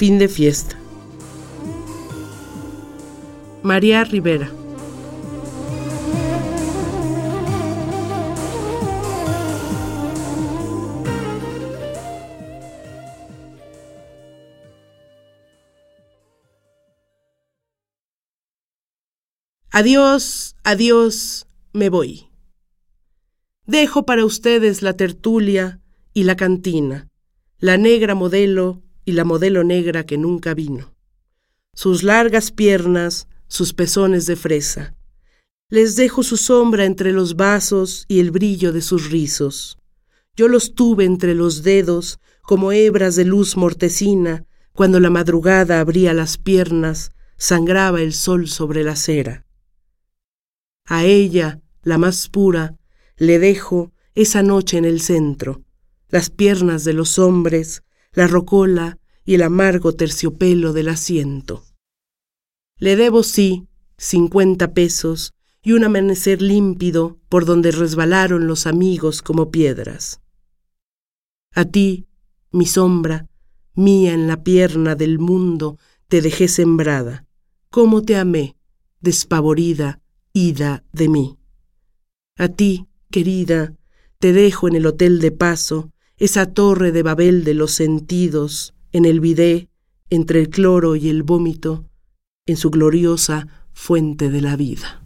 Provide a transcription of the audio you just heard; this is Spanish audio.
Fin de fiesta. María Rivera. Adiós, adiós, me voy. Dejo para ustedes la tertulia y la cantina, la negra modelo y la modelo negra que nunca vino. Sus largas piernas, sus pezones de fresa. Les dejo su sombra entre los vasos y el brillo de sus rizos. Yo los tuve entre los dedos como hebras de luz mortecina, cuando la madrugada abría las piernas, sangraba el sol sobre la acera. A ella, la más pura, le dejo esa noche en el centro, las piernas de los hombres, la rocola y el amargo terciopelo del asiento. Le debo, sí, cincuenta pesos y un amanecer límpido por donde resbalaron los amigos como piedras. A ti, mi sombra, mía en la pierna del mundo, te dejé sembrada. Cómo te amé, despavorida, ida de mí. A ti, querida, te dejo en el hotel de paso, esa torre de Babel de los sentidos, en el bidé, entre el cloro y el vómito, en su gloriosa fuente de la vida.